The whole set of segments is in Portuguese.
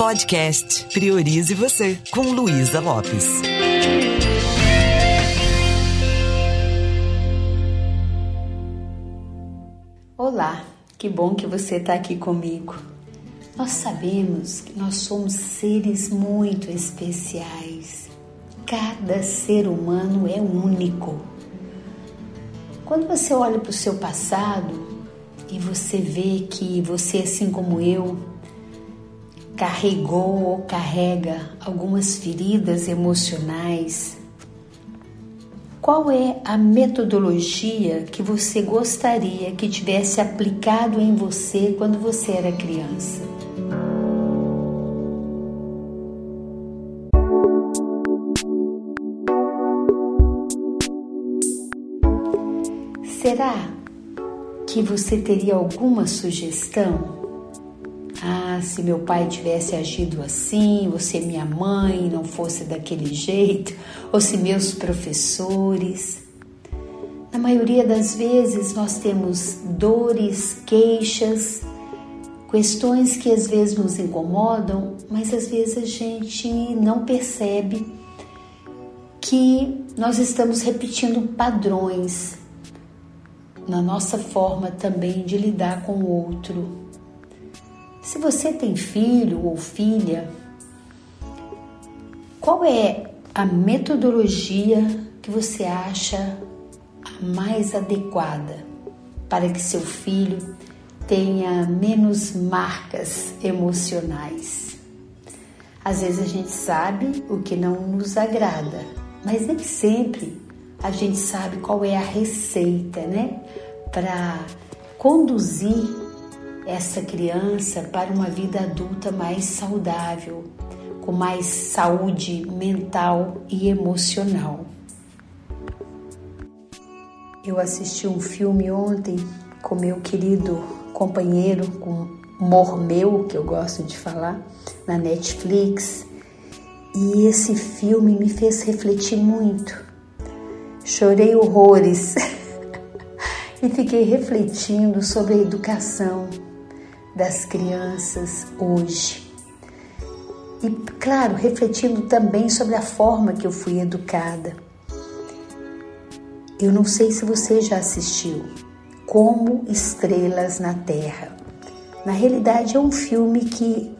Podcast Priorize Você, com Luísa Lopes. Olá, que bom que você está aqui comigo. Nós sabemos que nós somos seres muito especiais. Cada ser humano é único. Quando você olha para o seu passado e você vê que você, assim como eu, carregou ou carrega algumas feridas emocionais, qual é a metodologia que você gostaria que tivesse aplicado em você quando você era criança? Será que você teria alguma sugestão? Ah, se meu pai tivesse agido assim, ou se minha mãe não fosse daquele jeito, ou se meus professores. Na maioria das vezes nós temos dores, queixas, questões que às vezes nos incomodam, mas às vezes a gente não percebe que nós estamos repetindo padrões na nossa forma também de lidar com o outro. Se você tem filho ou filha, qual é a metodologia que você acha a mais adequada para que seu filho tenha menos marcas emocionais? Às vezes a gente sabe o que não nos agrada, mas nem sempre a gente sabe qual é a receita, né? Para conduzir essa criança para uma vida adulta mais saudável, com mais saúde mental e emocional. Eu assisti um filme ontem com meu querido companheiro, com Mormeu, que eu gosto de falar, na Netflix, e esse filme me fez refletir muito. Chorei horrores. E fiquei refletindo sobre a educação das crianças hoje. E, claro, refletindo também sobre a forma que eu fui educada. Eu não sei se você já assistiu Como Estrelas na Terra. Na realidade, é um filme que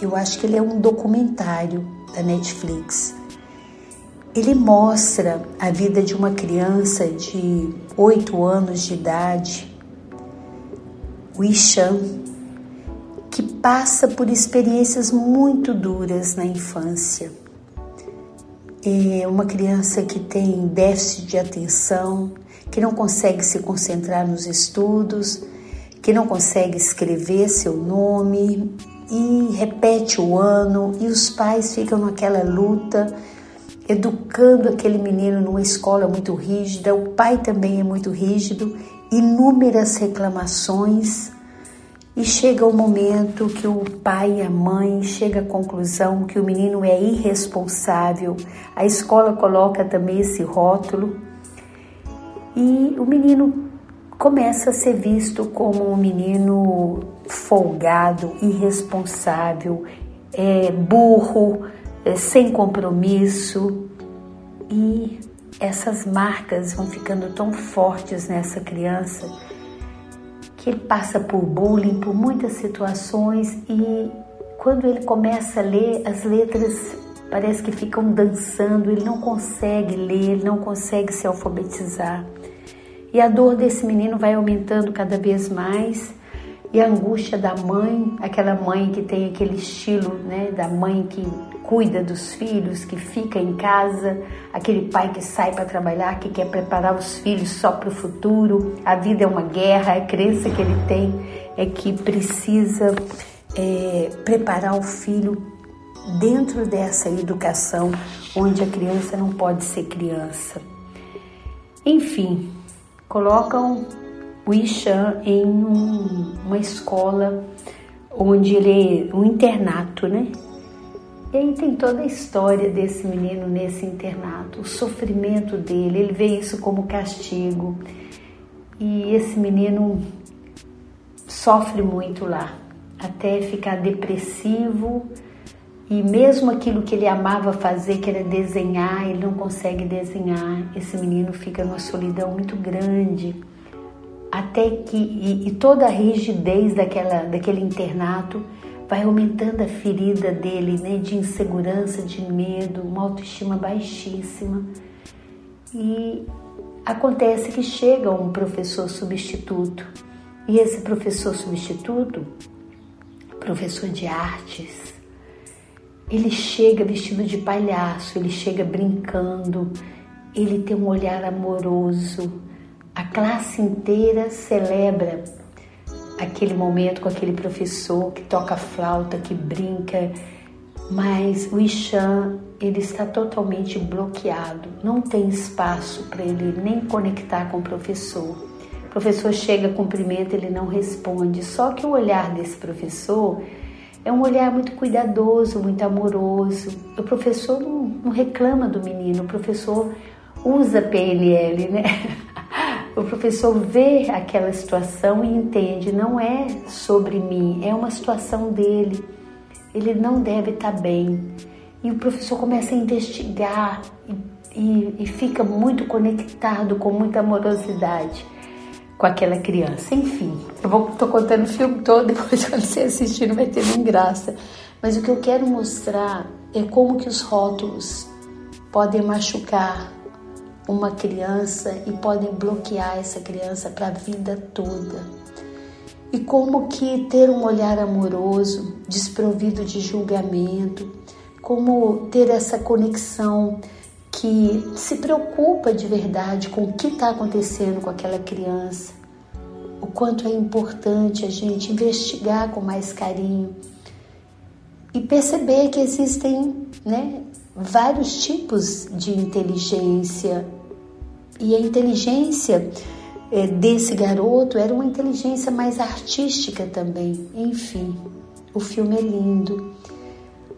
eu acho que ele é um documentário da Netflix ele mostra a vida de uma criança de oito anos de idade, o Ishan, que passa por experiências muito duras na infância. É uma criança que tem déficit de atenção, que não consegue se concentrar nos estudos, que não consegue escrever seu nome e repete o ano, e os pais ficam naquela luta educando aquele menino numa escola muito rígida, o pai também é muito rígido, inúmeras reclamações e chega o momento que o pai e a mãe chega à conclusão que o menino é irresponsável. A escola coloca também esse rótulo e o menino começa a ser visto como um menino folgado, irresponsável, é, burro, é, sem compromisso e essas marcas vão ficando tão fortes nessa criança que ele passa por bullying, por muitas situações e quando ele começa a ler, as letras parece que ficam dançando, ele não consegue ler, ele não consegue se alfabetizar. E a dor desse menino vai aumentando cada vez mais e a angústia da mãe, aquela mãe que tem aquele estilo, né, da mãe que cuida dos filhos, que fica em casa, aquele pai que sai para trabalhar, que quer preparar os filhos só para o futuro. A vida é uma guerra, a crença que ele tem é que precisa é, preparar o filho dentro dessa educação onde a criança não pode ser criança. Enfim, colocam o Ishan em um, uma escola onde ele é um internato, né? E aí tem toda a história desse menino nesse internato, o sofrimento dele, ele vê isso como castigo. E esse menino sofre muito lá. até ficar depressivo e mesmo aquilo que ele amava fazer, que era desenhar, ele não consegue desenhar. Esse menino fica numa solidão muito grande, até que e, e toda a rigidez daquela, daquele internato vai aumentando a ferida dele, né, de insegurança, de medo, uma autoestima baixíssima. E acontece que chega um professor substituto. E esse professor substituto, professor de artes, ele chega vestido de palhaço, ele chega brincando, ele tem um olhar amoroso. A classe inteira celebra aquele momento com aquele professor que toca flauta, que brinca, mas o Ishan ele está totalmente bloqueado, não tem espaço para ele nem conectar com o professor. O professor chega, cumprimenta, ele não responde. Só que o olhar desse professor é um olhar muito cuidadoso, muito amoroso. O professor não, não reclama do menino, o professor usa PNL, né? O professor vê aquela situação e entende, não é sobre mim, é uma situação dele. Ele não deve estar bem. E o professor começa a investigar e, e, e fica muito conectado com muita amorosidade com aquela criança. Enfim, eu vou, tô contando o filme todo, depois quando você assistir não vai ter nem graça. Mas o que eu quero mostrar é como que os rótulos podem machucar uma criança e podem bloquear essa criança para a vida toda. E como que ter um olhar amoroso, desprovido de julgamento, como ter essa conexão que se preocupa de verdade com o que está acontecendo com aquela criança, o quanto é importante a gente investigar com mais carinho e perceber que existem né, vários tipos de inteligência e a inteligência é, desse garoto era uma inteligência mais artística também. Enfim, o filme é lindo.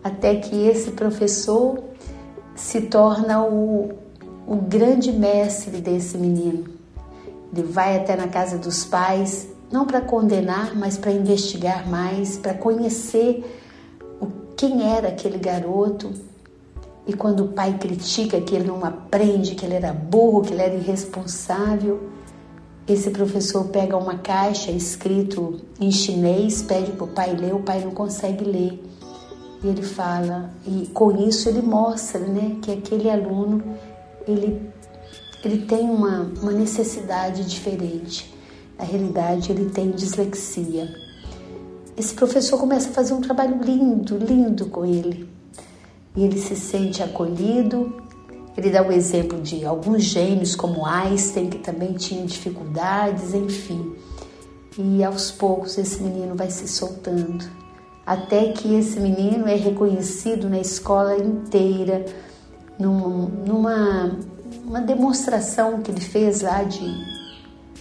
Até que esse professor se torna o, o grande mestre desse menino. Ele vai até na casa dos pais, não para condenar, mas para investigar mais, para conhecer o, quem era aquele garoto. E quando o pai critica que ele não aprende, que ele era burro, que ele era irresponsável, esse professor pega uma caixa escrito em chinês, pede para o pai ler, o pai não consegue ler. E ele fala, e com isso ele mostra né, que aquele aluno ele, ele tem uma, uma necessidade diferente. Na realidade, ele tem dislexia. Esse professor começa a fazer um trabalho lindo, lindo com ele. E ele se sente acolhido. Ele dá o exemplo de alguns gênios, como Einstein, que também tinha dificuldades, enfim. E aos poucos esse menino vai se soltando até que esse menino é reconhecido na escola inteira, num, numa uma demonstração que ele fez lá de,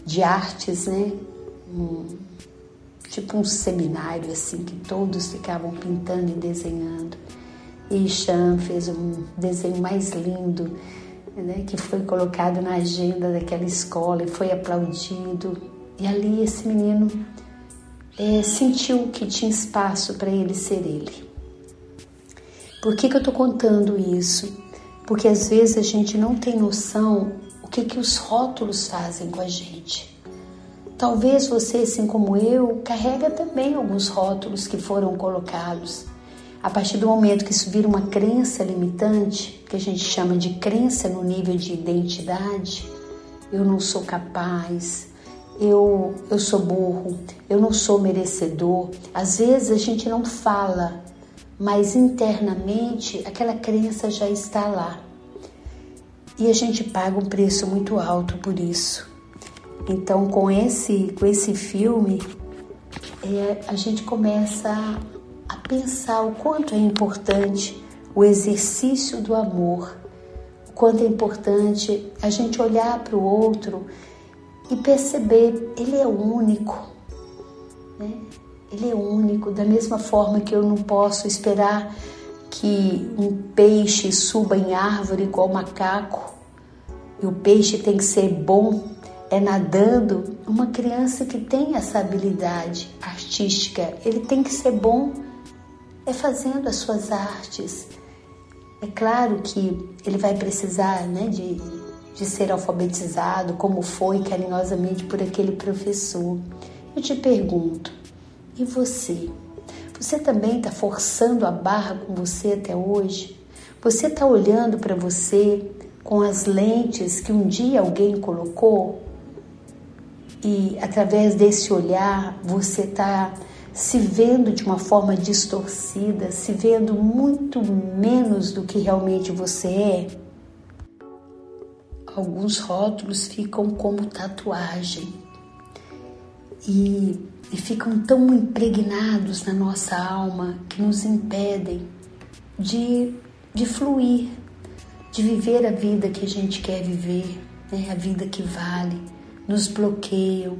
de artes, né? Um, tipo um seminário assim que todos ficavam pintando e desenhando. E Chan fez um desenho mais lindo, né? que foi colocado na agenda daquela escola e foi aplaudido. E ali esse menino é, sentiu que tinha espaço para ele ser ele. Por que, que eu estou contando isso? Porque às vezes a gente não tem noção o que, que os rótulos fazem com a gente. Talvez você, assim como eu, carrega também alguns rótulos que foram colocados. A partir do momento que isso vira uma crença limitante, que a gente chama de crença no nível de identidade, eu não sou capaz, eu, eu sou burro, eu não sou merecedor. Às vezes a gente não fala, mas internamente aquela crença já está lá. E a gente paga um preço muito alto por isso. Então, com esse, com esse filme, é, a gente começa a, pensar o quanto é importante o exercício do amor, o quanto é importante a gente olhar para o outro e perceber, ele é único, né? Ele é único, da mesma forma que eu não posso esperar que um peixe suba em árvore igual macaco, e o peixe tem que ser bom, é nadando, uma criança que tem essa habilidade artística, ele tem que ser bom é fazendo as suas artes. É claro que ele vai precisar né, de, de ser alfabetizado, como foi carinhosamente por aquele professor. Eu te pergunto, e você? Você também está forçando a barra com você até hoje? Você está olhando para você com as lentes que um dia alguém colocou? E através desse olhar você está se vendo de uma forma distorcida, se vendo muito menos do que realmente você é? Alguns rótulos ficam como tatuagem e, e ficam tão impregnados na nossa alma que nos impedem de, de fluir, de viver a vida que a gente quer viver, né? a vida que vale, nos bloqueiam,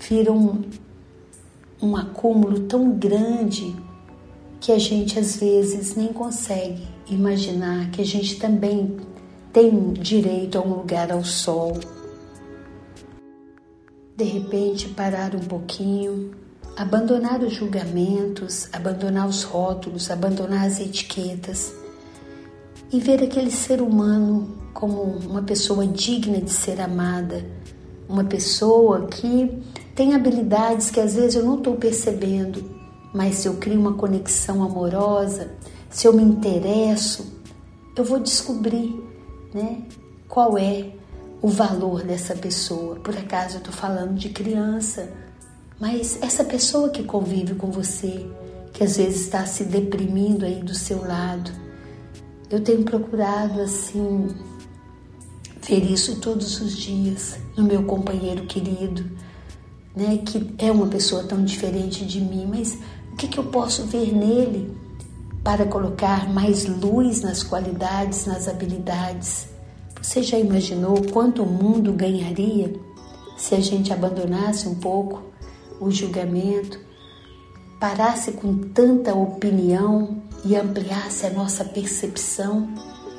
viram um acúmulo tão grande que a gente às vezes nem consegue imaginar que a gente também tem direito a um lugar ao sol. De repente, parar um pouquinho, abandonar os julgamentos, abandonar os rótulos, abandonar as etiquetas e ver aquele ser humano como uma pessoa digna de ser amada, uma pessoa que tem habilidades que às vezes eu não estou percebendo, mas se eu crio uma conexão amorosa, se eu me interesso, eu vou descobrir né, qual é o valor dessa pessoa. Por acaso eu estou falando de criança, mas essa pessoa que convive com você, que às vezes está se deprimindo aí do seu lado, eu tenho procurado assim ver isso todos os dias no meu companheiro querido né, que é uma pessoa tão diferente de mim, mas o que, que eu posso ver nele para colocar mais luz nas qualidades, nas habilidades? Você já imaginou quanto o mundo ganharia se a gente abandonasse um pouco o julgamento, parasse com tanta opinião e ampliasse a nossa percepção,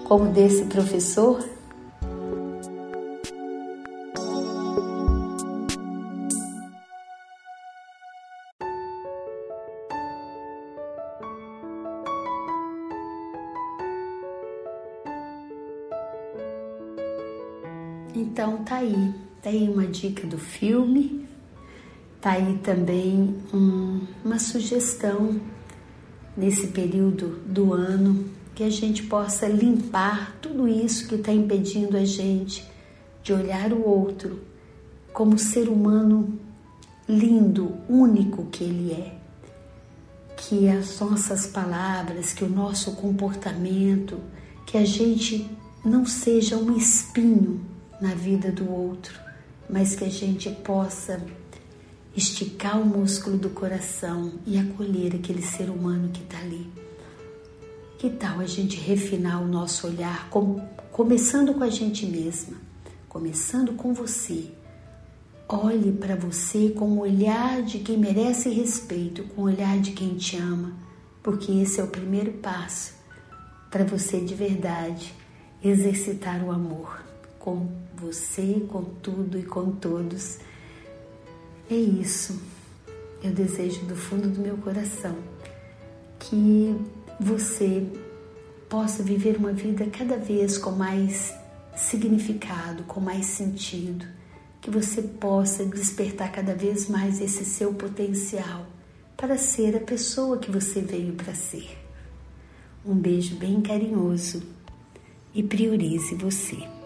como desse professor? Então tá aí, tá aí uma dica do filme, tá aí também um, uma sugestão nesse período do ano que a gente possa limpar tudo isso que está impedindo a gente de olhar o outro como ser humano lindo, único que ele é. Que as nossas palavras, que o nosso comportamento, que a gente não seja um espinho na vida do outro, mas que a gente possa esticar o músculo do coração e acolher aquele ser humano que está ali. Que tal a gente refinar o nosso olhar, com, começando com a gente mesma, começando com você? Olhe para você com o olhar de quem merece respeito, com o olhar de quem te ama, porque esse é o primeiro passo para você de verdade exercitar o amor com você, com tudo e com todos. É isso. Eu desejo do fundo do meu coração que você possa viver uma vida cada vez com mais significado, com mais sentido, que você possa despertar cada vez mais esse seu potencial para ser a pessoa que você veio para ser. Um beijo bem carinhoso e priorize você.